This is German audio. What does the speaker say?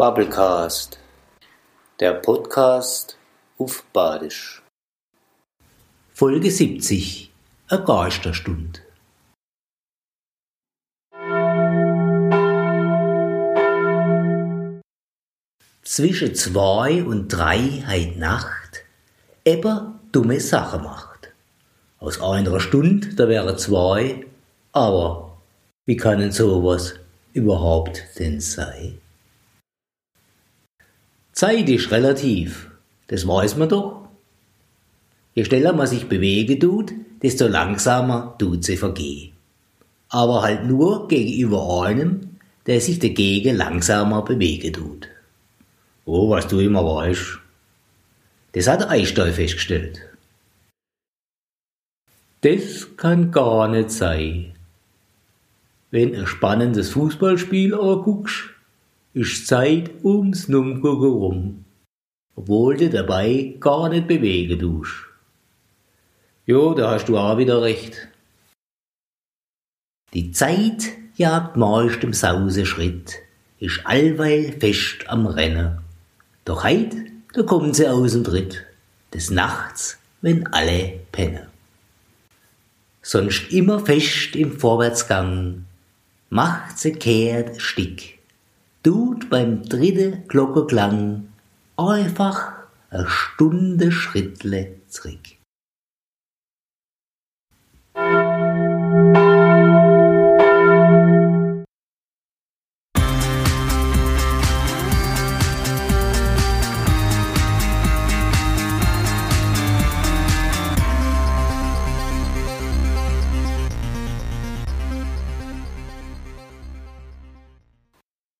Bubblecast, der Podcast auf Badisch. Folge 70, eine Geisterstund. Zwischen zwei und drei heit Nacht ebber dumme Sache macht. Aus einer Stunde, da wäre zwei, aber wie kann denn sowas überhaupt denn sein? Zeit ist relativ, das weiß man doch. Je schneller man sich bewegen tut, desto langsamer tut sie vergehen. Aber halt nur gegenüber einem, der sich dagegen langsamer bewegen tut. Oh, was du immer weißt. Das hat Einstein festgestellt. Das kann gar nicht sein. Wenn ein spannendes Fußballspiel anguckst, ist Zeit ums Numgucken rum, obwohl du dabei gar nicht bewegen tust. Jo, da hast du auch wieder recht. Die Zeit jagt meist im Sause Schritt, ist allweil fest am Rennen. Doch heit, da kommen sie aus dem Tritt, des Nachts, wenn alle pennen. Sonst immer fest im Vorwärtsgang, macht sie kehrt Stick, tut beim dritten Glockeklang einfach eine Stunde Schrittle zurück.